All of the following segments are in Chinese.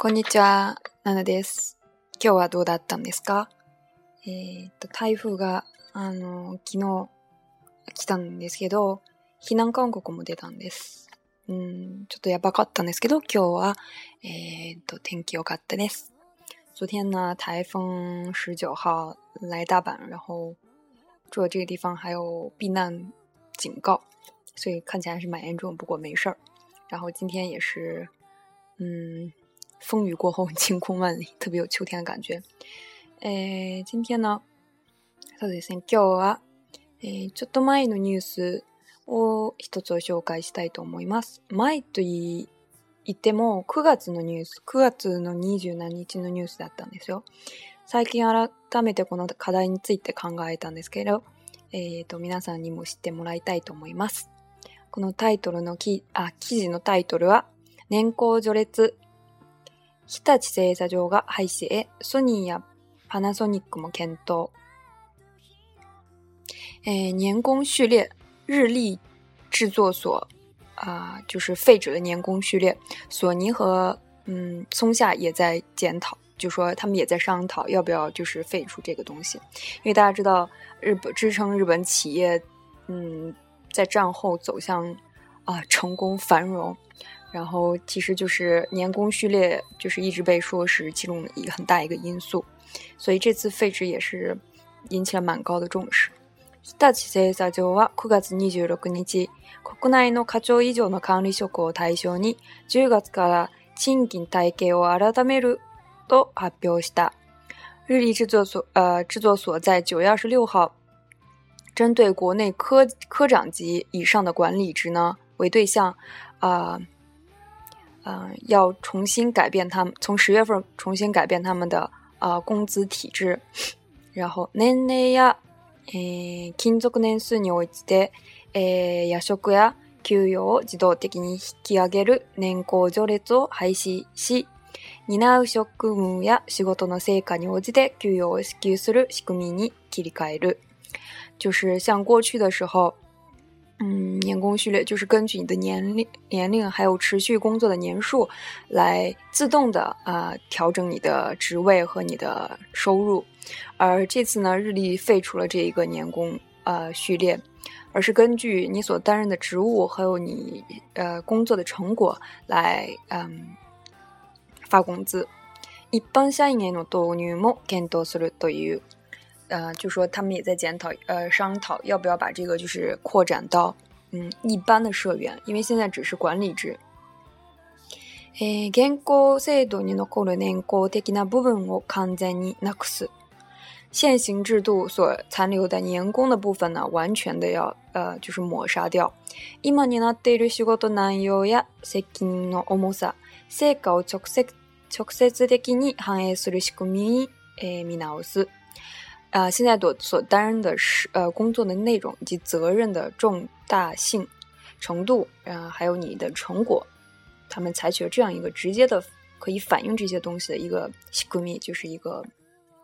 こんにちは、ナナです。今日はどうだったんですかえー、っと、台風が、あの、昨日来たんですけど、避難勧告も出たんです。うん、ちょっとやばかったんですけど、今日は、えー、っと、天気良かったです。昨天呢，台風19号来大阪，然后住的这个地方还有避難警告，所以看起来是蛮严重，不过没事儿。然后今天也是，嗯，风雨过后晴空万里，特别有秋天的感觉。今天呢、そうですね、今日は、えー、ちょっと前のニュースを一つを紹介したいと思います。前と言っても9月のニュース、9月の27日のニュースだったんですよ。最近改めてこの課題について考えたんですけど、えっ、ー、と、皆さんにも知ってもらいたいと思います。このタイトルのき、あ、記事のタイトルは、年功序列 h i 製造業が廃止へ、ソニーやパナソニックも検討。年功序列、日立制作所啊，就是废止了年功序列，索尼和嗯松下也在检讨，就说他们也在商讨要不要就是废除这个东西，因为大家知道日本支撑日本企业，嗯，在战后走向啊成功繁荣。然后，其实就是年功序列，就是一直被说是其中一很大一个因素，所以这次废止也是引起了蛮高的重视。日立制作所呃、制作所在九月二十六号，针对国内科科长级以上的管理职呢为对象啊。呃，要重新改变他们，从十月份重新改变他们的啊、呃、工资体制。然后年齢や、えー、勤続年数において、えー、夜食や給与を自動的に引き上げる年功序列を廃止し、担う職務や仕事の成果に応じて給与を支給する仕組みに切り替える。就是像过去的时候，嗯，年功序列就是根据你的年龄、年龄还有持续工作的年数，来自动的啊调整你的职位和你的收入。而这次呢，日历废除了这一个年功呃序列，而是根据你所担任的职务还有你呃工作的成果来嗯发工资。一般呃，就说他们也在检讨，呃，商讨要不要把这个就是扩展到，嗯，一般的社员，因为现在只是管理制。年功制度に残る年功的な部分を完全になくす、现行制度所残留的年功的部分呢，完全的要呃，就是抹杀掉。成果を直接直接的に反映する仕組み見直す。啊，现在所所担任的是呃工作的内容以及责任的重大性、程度啊，还有你的成果，他们采取了这样一个直接的可以反映这些东西的一个机制，就是一个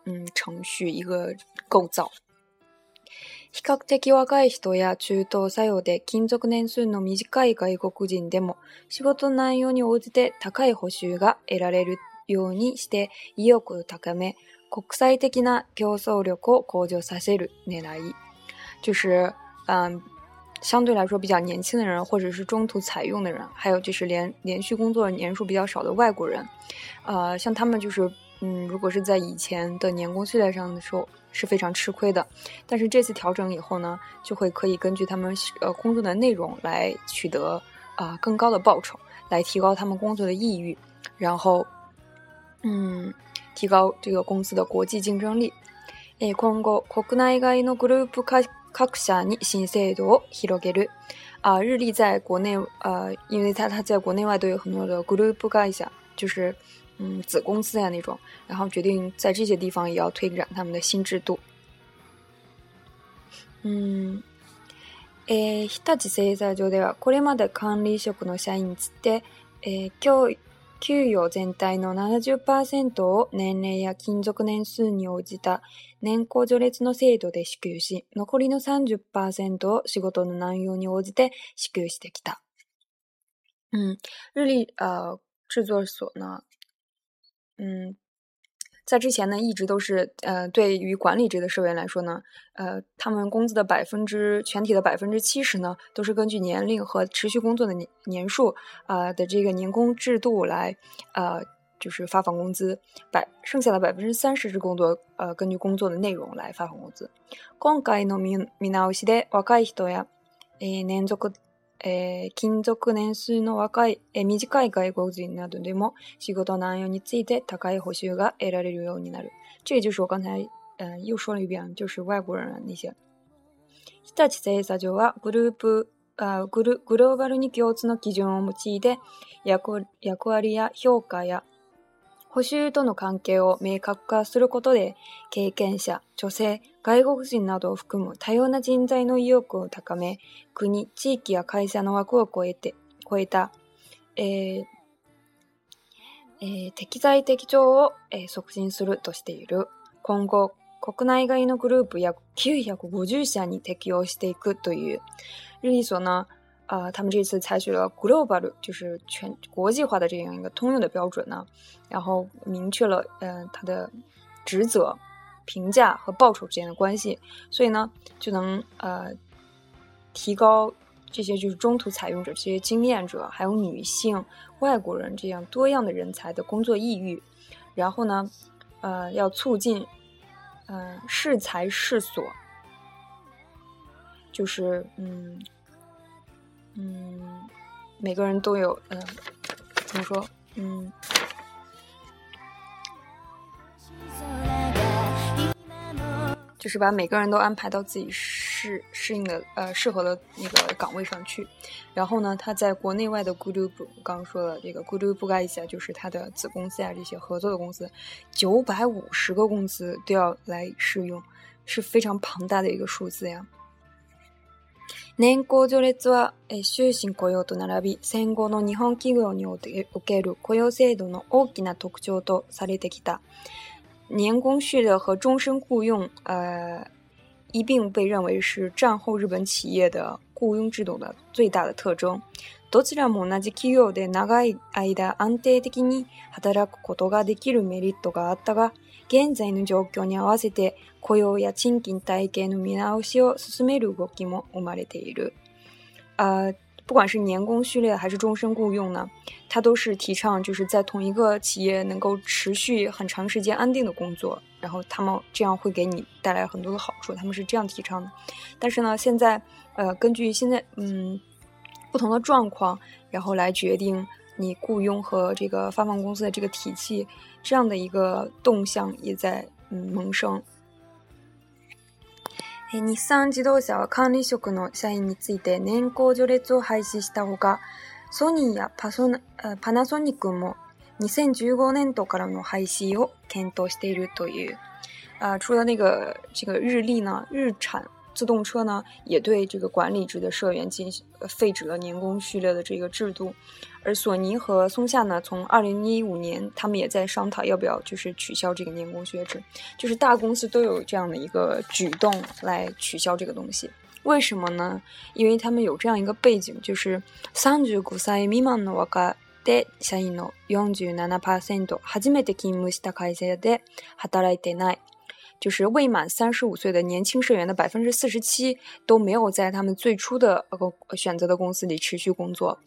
嗯程序一个构造。比較的若い人や中等歳用で金属年数の短い外国人でも仕事内容に応じて高い補修が得られるようにして意欲高め。国際的な競争力を向上させる狙い、就是嗯，相对来说比较年轻的人，或者是中途采用的人，还有就是连连续工作年数比较少的外国人，呃，像他们就是嗯，如果是在以前的年工序列上的时候是非常吃亏的，但是这次调整以后呢，就会可以根据他们呃工作的内容来取得啊更高的报酬，来提高他们工作的意欲，然后嗯。提高这个公司的国际竞争力。えー、今後、国内外のグループ各社に新制度を広げる。啊，日立在国内，呃，因为它它在国内外都有很多的 group 盖下，就是嗯子公司呀那种，然后决定在这些地方也要推展他们的新制度。嗯。えー、日立製材所ではこれまで管理職の社員について、え教給与全体の70%を年齢や勤続年数に応じた年功序列の制度で支給し、残りの30%を仕事の内容に応じて支給してきた。日制作所呢，在之前呢，一直都是，呃，对于管理职的社员来说呢，呃，他们工资的百分之全体的百分之七十呢，都是根据年龄和持续工作的年年数啊的这个年工制度来，呃，就是发放工资，百剩下的百分之三十是工作，呃，根据工作的内容来发放工资。えー、勤続年数の若い、えー、短い外国人などでも仕事内容について高い報酬が得られるようになる。这就是我刚才、呃、又说了一遍、就是外国人那些。日立製作所はグループあグルグローバルに共通の基準を用いて役役割や評価や補修との関係を明確化することで経験者、女性、外国人などを含む多様な人材の意欲を高め、国、地域や会社の枠を超えて、超えた、えーえー、適材適調を、えー、促進するとしている。今後、国内外のグループ約950社に適用していくという。日立所呢、呃，他们这次采取了 global，就是全国际化的这样一个通用的标准呢，然后明确了，呃，它的职责。评价和报酬之间的关系，所以呢，就能呃提高这些就是中途采用者、这些经验者、还有女性、外国人这样多样的人才的工作意欲。然后呢，呃，要促进嗯适才适所，就是嗯嗯，每个人都有嗯怎么说嗯。就是把每个人都安排到自己适适应的呃适合的那个岗位上去，然后呢，他在国内外的 g o o 刚刚说了这个 g o o 盖一下，就是他的子公司啊这些合作的公司，九百五十个公司都要来试用，是非常庞大的一个数字呀。年功序列は、え、終身雇用と並び、戦後の日本企業における雇用制度の大きな特徴とされてきた。年功序列和终身雇佣，呃，一并被认为是战后日本企业的雇佣制度的最大的特征。どちらも同じ企業で長い間安定的に働くことができるメリットがあったが、現在の状況に合わせて雇用や賃金体系の見直しを進める動きも生まれている。啊。不管是年工序列还是终身雇佣呢，它都是提倡就是在同一个企业能够持续很长时间安定的工作，然后他们这样会给你带来很多的好处，他们是这样提倡的。但是呢，现在呃根据现在嗯不同的状况，然后来决定你雇佣和这个发放工资的这个体系，这样的一个动向也在嗯萌生。日産自動車は管理職の社員について年功序列を廃止したほか、ソニーやパパナソニックも2015年度からの廃止を検討しているという。あ除了那个这个日历呢，日产自动车呢，也对这个管理职的社员进行废止了年功序列的这个制度，而索尼和松下呢，从二零一五年，他们也在商讨要不要就是取消这个年功序列，制，就是大公司都有这样的一个举动来取消这个东西。为什么呢？因为他们有这样一个背景，就是三十五歳未満の若で社員の四十七パーセント初めて勤務した会社で働いてない。就是未满三十五岁的年轻社员的百分之四十七都没有在他们最初的呃选择的公司里持续工作。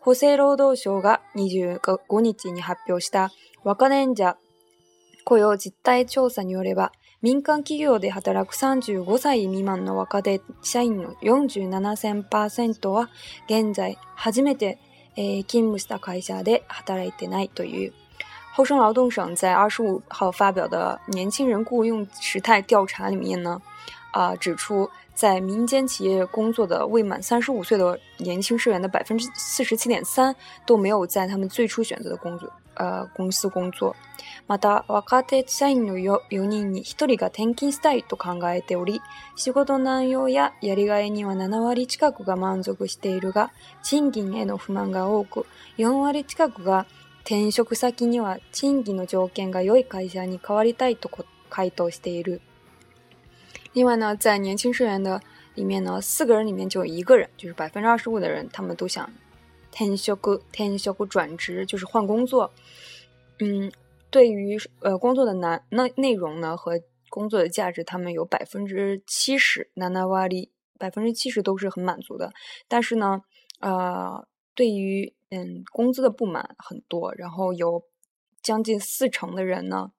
厚生労働省が25日に発表した若年者雇用実態調査によれば、民間企業で働く35歳未満の若手社員の47,000%は現在初めて、えー、勤務した会社で働いてないという厚生劳动省在二十五号发表的年轻人雇佣时态调查里面呢，啊，指出在民间企业工作的未满三十五岁的年轻社员的百分之四十七点三都没有在他们最初选择的工作呃公司工作。また若手社員のよ人に一人が転勤したいと考えており、仕事内容ややりがいには七割近くが満足しているが、賃金への不満が多く、割近くが転職先には賃金の条件が良い会社に変わりたいと回答している。今の在に就職面談里面呢，四个人里面就有一个人，就是百分之二十五的人，他们都想転職転職转职，就是换工作。嗯，对于呃工作的难那内容呢和工作的价值，他们有百分之七十ナナワリ百分之七十都是很满足的。但是呢，呃，对于嗯，工资的不满很多，然后有将近四成的人呢，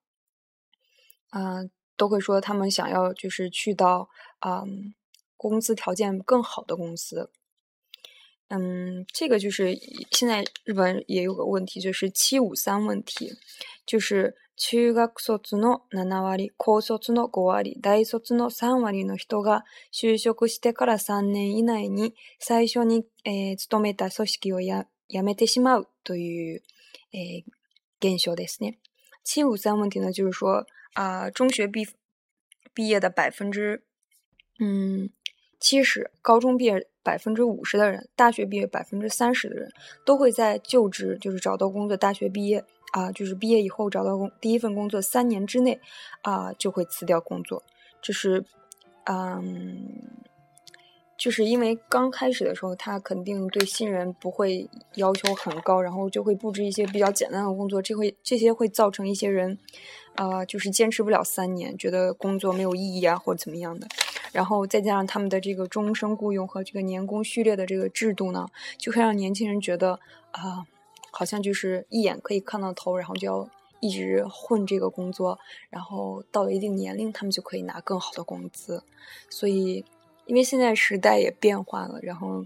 嗯，都会说他们想要就是去到啊工资条件更好的公司。嗯，这个就是现在日本也有个问题，就是七五三问题，就是中学卒の七割、高卒の五割、大卒の三割の人が就职してから三年以内に最初にええ勤めた組織をややめてしまうという現象ですね。七五三问题呢，就是说啊，中学毕毕业的百分之嗯七十，高中毕业百分之五十的人，大学毕业百分之三十的人，都会在就职就是找到工作。大学毕业啊，就是毕业以后找到工第一份工作，三年之内啊就会辞掉工作。这是嗯。就是因为刚开始的时候，他肯定对新人不会要求很高，然后就会布置一些比较简单的工作，这会这些会造成一些人，呃，就是坚持不了三年，觉得工作没有意义啊，或者怎么样的。然后再加上他们的这个终身雇佣和这个年工序列的这个制度呢，就会让年轻人觉得啊，好像就是一眼可以看到头，然后就要一直混这个工作，然后到了一定年龄，他们就可以拿更好的工资，所以。因为现在时代也变化了，然后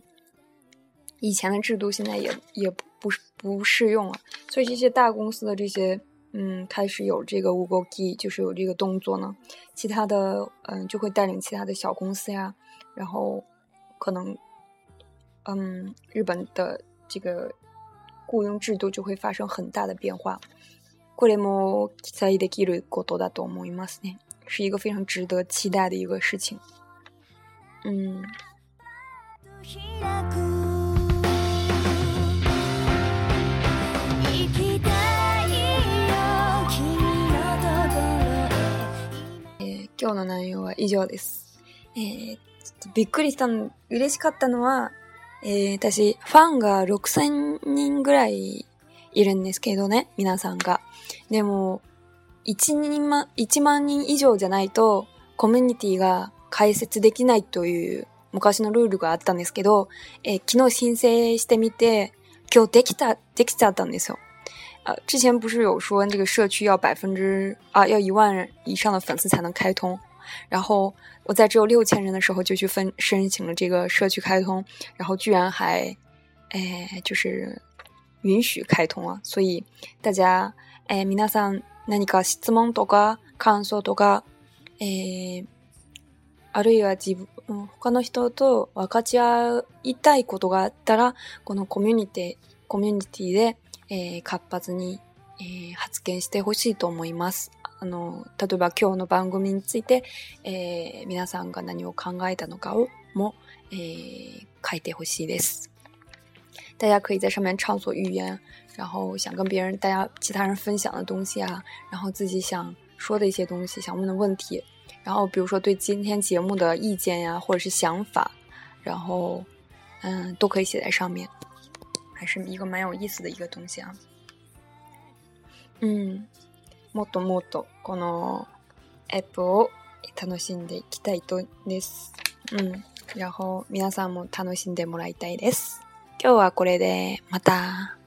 以前的制度现在也也不不适用了，所以这些大公司的这些嗯，开始有这个 Key，就是有这个动作呢。其他的嗯，就会带领其他的小公司呀，然后可能嗯，日本的这个雇佣制度就会发生很大的变化。过连么在伊的记录过多大多么一马斯呢？是一个非常值得期待的一个事情。うん。え今日の内容は以上です。えー、ちょっとびっくりしたの、嬉しかったのは、えー、私、ファンが6000人ぐらいいるんですけどね、皆さんが。でも、1人ま、1万人以上じゃないと、コミュニティが解説できないという昔のルールがあったんですけど、えー、昨日申請してみて、今日できた、できちゃったんですよ。啊，之前不是有说这个社区要百分之啊要一万以上的粉丝才能开通，然后我在只有六千人的时候就去分申请了这个社区开通，然后居然还，哎，就是允许开通啊！所以大家，哎，皆さん何か質問とか感想とか、えあるいは自分、他の人と分かち合いたいことがあったら、このコミュニティ、コミュニティで、えー、活発に、えー、発見してほしいと思います。あの、例えば今日の番組について、えー、皆さんが何を考えたのかをも、えー、書いてほしいです。大家可以在上面畅所欲言，然后想跟别人、大家其他人分享的东西啊，然后自己想说的一些东西、想问的问题，然后比如说对今天节目的意见呀，或者是想法，然后嗯都可以写在上面，还是一个蛮有意思的一个东西啊。嗯，もっともっとこのアップを楽しんでいきたいとです。うん、然后皆さんも楽しんでもらいたいです。今日はこれでまた。